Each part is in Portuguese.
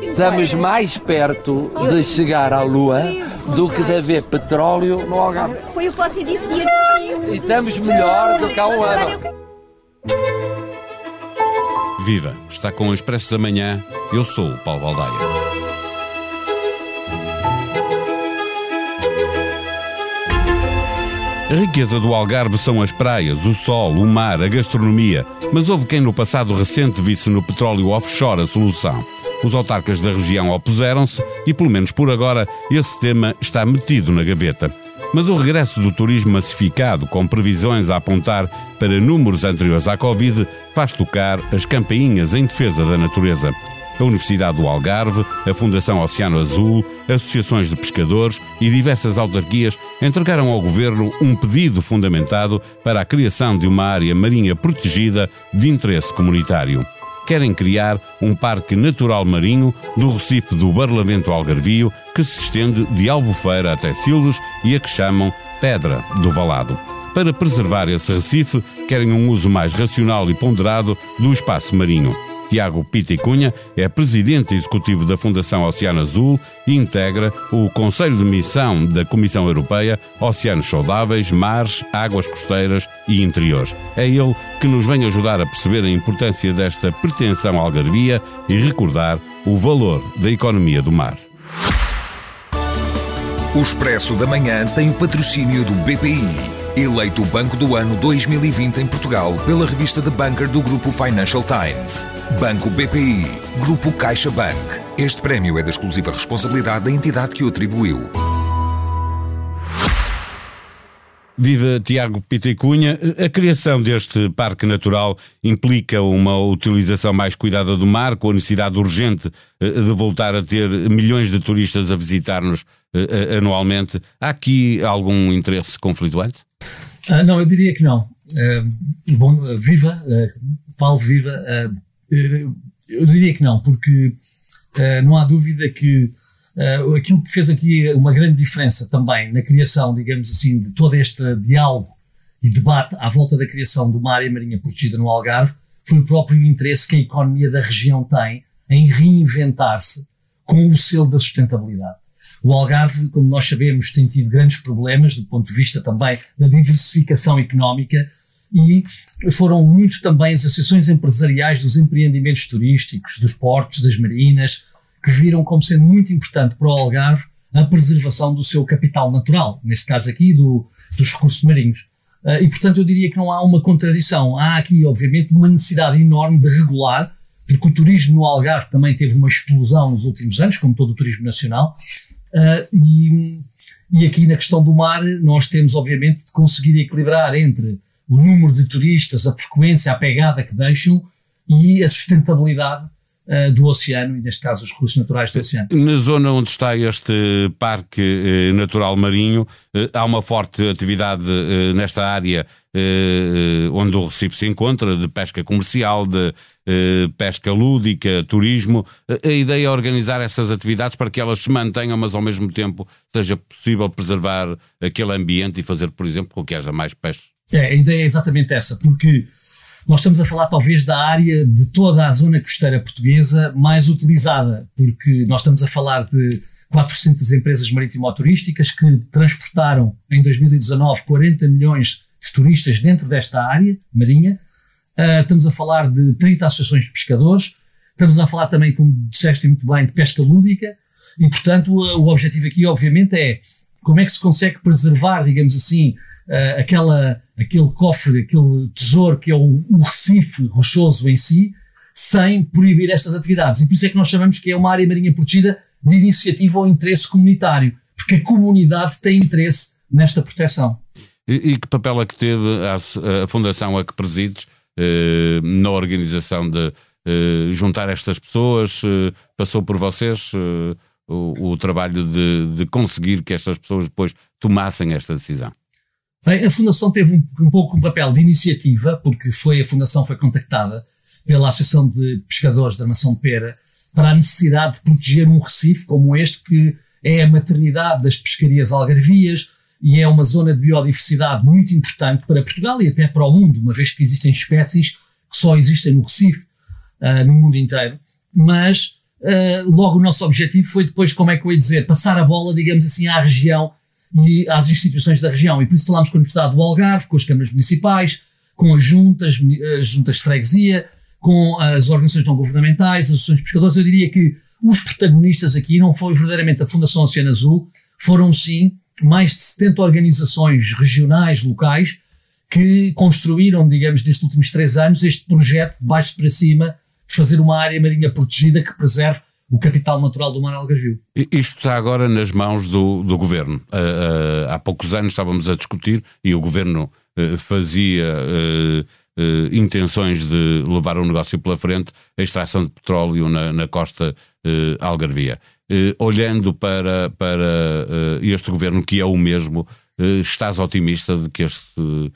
Estamos mais perto de chegar à Lua do que de haver petróleo no Algarve. Foi o que você disse dia E estamos melhor do que há um ano. Viva! Está com o Expresso da Manhã. Eu sou o Paulo Baldaia. A riqueza do Algarve são as praias, o sol, o mar, a gastronomia. Mas houve quem no passado recente visse no petróleo offshore a solução. Os autarcas da região opuseram-se e, pelo menos por agora, esse tema está metido na gaveta. Mas o regresso do turismo massificado, com previsões a apontar para números anteriores à Covid, faz tocar as campainhas em defesa da natureza a Universidade do Algarve, a Fundação Oceano Azul, associações de pescadores e diversas autarquias entregaram ao governo um pedido fundamentado para a criação de uma área marinha protegida de interesse comunitário. Querem criar um parque natural marinho do Recife do Barlavento Algarvio, que se estende de Albufeira até Silves e a que chamam Pedra do Valado. Para preservar esse Recife, querem um uso mais racional e ponderado do espaço marinho. Tiago Pita Cunha é presidente executivo da Fundação Oceano Azul e integra o Conselho de Missão da Comissão Europeia Oceanos Saudáveis, Mares, Águas Costeiras e Interiores. É ele que nos vem ajudar a perceber a importância desta pretensão algarvia e recordar o valor da economia do mar. O Expresso da Manhã tem o patrocínio do BPI. Eleito o Banco do Ano 2020 em Portugal pela revista The Banker do Grupo Financial Times. Banco BPI, Grupo CaixaBank. Este prémio é da exclusiva responsabilidade da entidade que o atribuiu. Viva Tiago Pitecunha. A criação deste parque natural implica uma utilização mais cuidada do mar, com a necessidade urgente eh, de voltar a ter milhões de turistas a visitar-nos eh, anualmente. Há aqui algum interesse conflituante? Ah, não, eu diria que não. Uh, bom, viva, uh, Paulo, viva. Uh, eu diria que não, porque não há dúvida que Uh, aquilo que fez aqui uma grande diferença também na criação, digamos assim, de todo este diálogo e debate à volta da criação de uma área marinha protegida no Algarve foi o próprio interesse que a economia da região tem em reinventar-se com o selo da sustentabilidade. O Algarve, como nós sabemos, tem tido grandes problemas do ponto de vista também da diversificação económica e foram muito também as associações empresariais dos empreendimentos turísticos, dos portos, das marinas, que viram como sendo muito importante para o Algarve a preservação do seu capital natural, neste caso aqui do, dos recursos marinhos. Uh, e portanto eu diria que não há uma contradição. Há aqui, obviamente, uma necessidade enorme de regular, porque o turismo no Algarve também teve uma explosão nos últimos anos, como todo o turismo nacional, uh, e, e aqui na questão do mar nós temos, obviamente, de conseguir equilibrar entre o número de turistas, a frequência, a pegada que deixam e a sustentabilidade uh, do oceano, e neste caso os recursos naturais do oceano. Na zona onde está este Parque uh, Natural Marinho, uh, há uma forte atividade nesta área onde o Recife se encontra, de pesca comercial, de pesca lúdica, turismo. A ideia é organizar essas atividades para que elas se mantenham, mas ao mesmo tempo seja possível preservar aquele ambiente e fazer, por exemplo, com que haja mais peixe. É, a ideia é exatamente essa, porque nós estamos a falar talvez da área de toda a zona costeira portuguesa mais utilizada, porque nós estamos a falar de 400 empresas marítimo-turísticas que transportaram em 2019 40 milhões de turistas dentro desta área marinha. Uh, estamos a falar de 30 associações de pescadores. Estamos a falar também, como disseste muito bem, de pesca lúdica. E, portanto, o objetivo aqui, obviamente, é como é que se consegue preservar, digamos assim, uh, aquela, aquele cofre, aquele tesouro que é o, o Recife rochoso em si, sem proibir estas atividades. E por isso é que nós chamamos que é uma área marinha protegida de iniciativa ou interesse comunitário, porque a comunidade tem interesse nesta proteção. E, e que papel é que teve a, a fundação a que presides eh, na organização de eh, juntar estas pessoas? Eh, passou por vocês eh, o, o, trabalho de, de conseguir que estas pessoas depois tomassem esta decisão? Bem, a Fundação teve um, um, pouco um papel de iniciativa, porque foi a Fundação foi contactada pela Associação de Pescadores da Nação de Pera para a necessidade de proteger um recife como este, que é a maternidade das pescarias algarvias e é uma zona de biodiversidade muito importante para Portugal e até para o mundo, uma vez que existem espécies que só existem no Recife, uh, no mundo inteiro. Mas uh, logo o nosso objetivo foi depois, como é que eu ia dizer, passar a bola, digamos assim, à região e às instituições da região. E por isso falámos com a Universidade do Algarve, com as câmaras municipais, com as juntas, as juntas de freguesia, com as organizações não governamentais, as associações de pescadores. Eu diria que os protagonistas aqui não foi verdadeiramente a Fundação Oceano Azul, foram sim mais de 70 organizações regionais, locais, que construíram, digamos, nestes últimos três anos, este projeto de baixo para cima, de fazer uma área marinha protegida que preserve o capital natural do mar Algarvio. Isto está agora nas mãos do, do governo. Uh, uh, há poucos anos estávamos a discutir e o governo uh, fazia intenções de levar o negócio pela frente, a extração de petróleo na, na costa algarvia. olhando para, para este governo, que é o mesmo, estás otimista de que este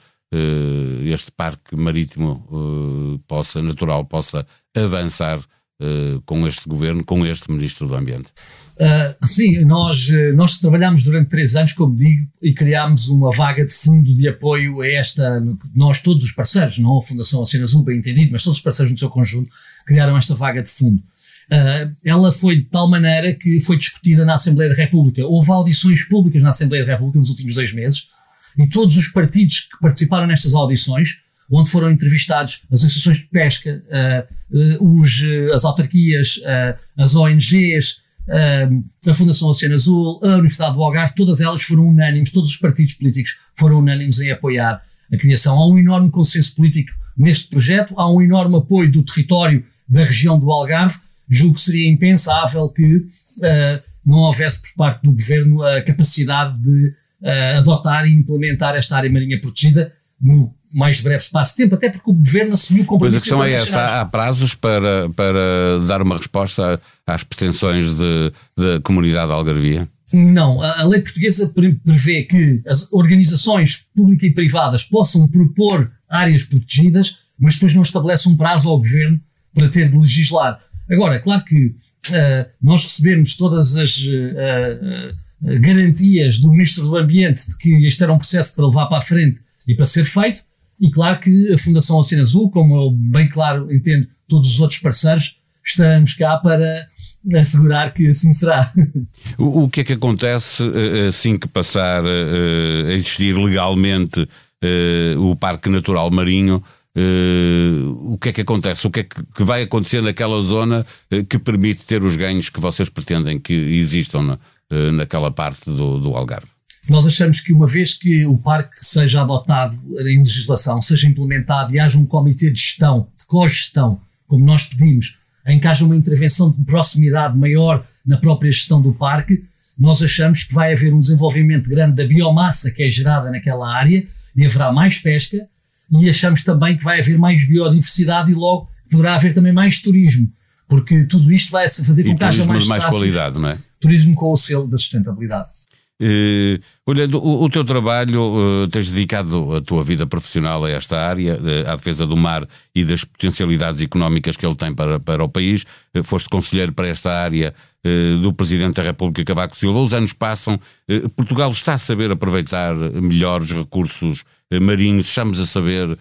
este parque marítimo possa, natural, possa avançar uh, com este governo, com este Ministro do Ambiente? Uh, sim, nós, eh, nós trabalhámos durante três anos, como digo, e criámos uma vaga de fundo de apoio a esta, nós todos os parceiros, não a Fundação Oceano Azul, bem entendido, mas todos os parceiros no seu conjunto, criaram esta vaga de fundo. Uh, ela foi de tal maneira que foi discutida na Assembleia da República. Houve audições públicas na Assembleia da República nos últimos dois meses, e todos os partidos que participaram nestas audições onde foram entrevistados as associações de pesca, uh, uh, os, uh, as autarquias, as ONGs, a Fundação Oceano Azul, a Universidade do Algarve, todas elas foram unânimes, todos os partidos políticos foram unânimes em apoiar a criação. Há um enorme consenso político neste projeto, há um enorme apoio do território da região do Algarve. Julgo que seria impensável que não houvesse por parte do governo a capacidade de adotar e implementar esta área marinha protegida no mais breve espaço de tempo, até porque o governo assumiu compromissos Pois a questão é essa, há prazos para, para dar uma resposta às pretensões da comunidade algarvia? Não, a, lei portuguesa prevê que as organizações públicas e privadas possam propor áreas protegidas, mas depois não estabelece um prazo ao governo para ter de legislar. Agora, claro que uh, nós recebemos todas as uh, uh, garantias do Ministro do Ambiente de que este era um processo para levar para a frente e para ser feito, e claro que a Fundação Oceano Azul, como eu bem claro entendo todos os outros parceiros, estamos cá para assegurar que assim será. O, o que é que acontece eh, assim que passar eh, a existir legalmente eh, o Parque Natural Marinho? o que é que acontece? O que é que vai acontecer naquela zona que permite ter os ganhos que vocês pretendem que existam na, naquela parte do, do Algarve? Nós achamos que uma vez que o parque seja adotado em legislação, seja implementado e haja um comitê de gestão, de cogestão, como nós pedimos, em que haja uma intervenção de proximidade maior na própria gestão do parque, nós achamos que vai haver um desenvolvimento grande da biomassa que é gerada naquela área e haverá mais pesca e achamos também que vai haver mais biodiversidade e logo poderá haver também mais turismo, porque tudo isto vai fazer com que haja mais, mais qualidade, não é? Turismo com o selo da sustentabilidade. Uh, olhando o, o, teu trabalho, uh, tens dedicado a tua vida profissional a esta área, uh, à defesa do mar e das potencialidades económicas que ele tem para, para o país. Foste conselheiro para esta área do Presidente da República Cavaco Silva. Os anos passam, Portugal está a saber aproveitar melhor os recursos marinhos, estamos a saber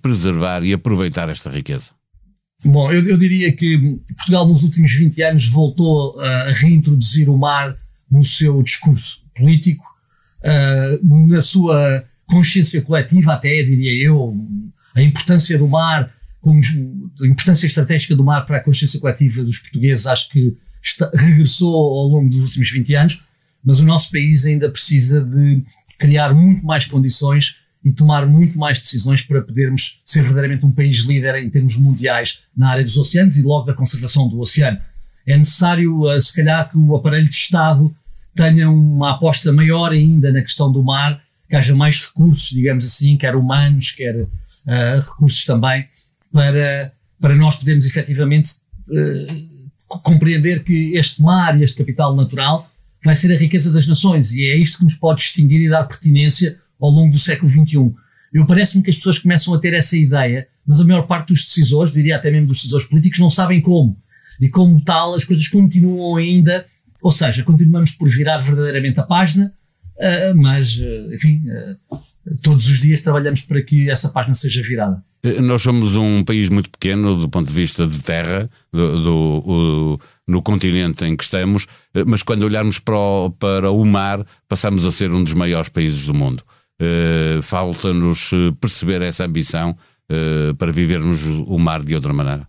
preservar e aproveitar esta riqueza. Bom, eu, eu diria que Portugal nos últimos 20 anos voltou a reintroduzir o mar no seu discurso político, uh, na sua consciência coletiva, até diria eu, a importância do mar, como, a importância estratégica do mar para a consciência coletiva dos portugueses, acho que está, regressou ao longo dos últimos 20 anos, mas o nosso país ainda precisa de criar muito mais condições e tomar muito mais decisões para podermos ser verdadeiramente um país líder em termos mundiais na área dos oceanos e logo da conservação do oceano. É necessário, uh, se calhar, que o aparelho de Estado tenha uma aposta maior ainda na questão do mar, que haja mais recursos, digamos assim, quer humanos, quer uh, recursos também, para, para nós podermos efetivamente uh, compreender que este mar e este capital natural vai ser a riqueza das nações e é isto que nos pode distinguir e dar pertinência ao longo do século XXI. Eu parece-me que as pessoas começam a ter essa ideia, mas a maior parte dos decisores, diria até mesmo dos decisores políticos, não sabem como. E como tal, as coisas continuam ainda ou seja, continuamos por virar verdadeiramente a página, uh, mas, uh, enfim, uh, todos os dias trabalhamos para que essa página seja virada. Nós somos um país muito pequeno do ponto de vista de terra, do, do, no continente em que estamos, eh, mas quando olharmos para o, para o mar, passamos a ser um dos maiores países do mundo. Uh, Falta-nos perceber essa ambição uh, para vivermos o mar de outra maneira.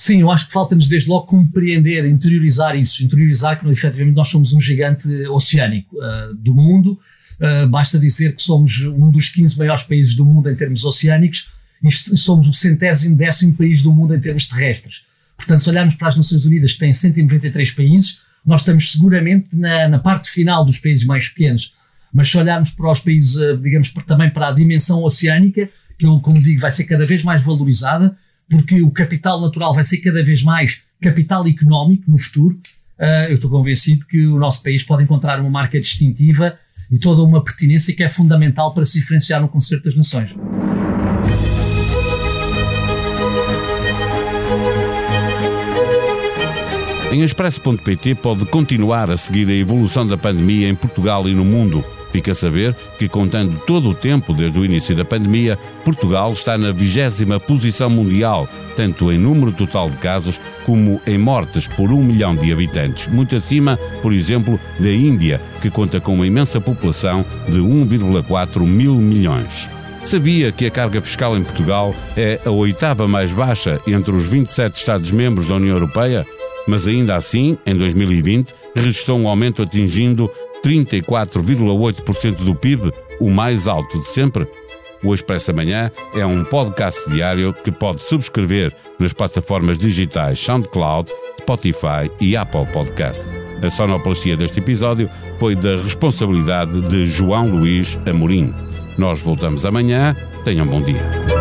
Sim, eu acho que falta-nos desde logo compreender, interiorizar isso, interiorizar que efetivamente nós somos um gigante oceânico uh, do mundo. Uh, basta dizer que somos um dos 15 maiores países do mundo em termos oceânicos e somos o centésimo décimo país do mundo em termos terrestres. Portanto, se olharmos para as Nações Unidas, que têm 193 países, nós estamos seguramente na, na parte final dos países mais pequenos. Mas se olharmos para os países, uh, digamos, também para a dimensão oceânica, que eu, como digo, vai ser cada vez mais valorizada, porque o capital natural vai ser cada vez mais capital económico no futuro. Uh, eu estou convencido que o nosso país pode encontrar uma marca distintiva e toda uma pertinência que é fundamental para se diferenciar no concerto das nações. Em expresso.pt pode continuar a seguir a evolução da pandemia em Portugal e no mundo Fica a saber que, contando todo o tempo desde o início da pandemia, Portugal está na vigésima posição mundial, tanto em número total de casos como em mortes por um milhão de habitantes, muito acima, por exemplo, da Índia, que conta com uma imensa população de 1,4 mil milhões. Sabia que a carga fiscal em Portugal é a oitava mais baixa entre os 27 Estados-membros da União Europeia? Mas ainda assim, em 2020, registrou um aumento atingindo 34,8% do PIB, o mais alto de sempre? O Expresso Amanhã é um podcast diário que pode subscrever nas plataformas digitais SoundCloud, Spotify e Apple Podcast. A sonoplastia deste episódio foi da responsabilidade de João Luís Amorim. Nós voltamos amanhã. Tenham bom dia.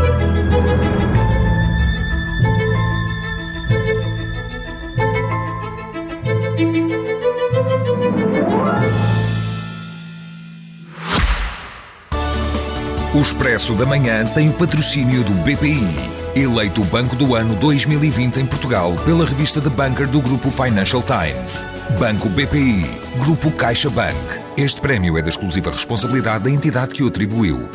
O Expresso da Manhã tem o patrocínio do BPI, eleito Banco do Ano 2020 em Portugal pela revista The Banker do Grupo Financial Times. Banco BPI, Grupo CaixaBank. Este prémio é da exclusiva responsabilidade da entidade que o atribuiu.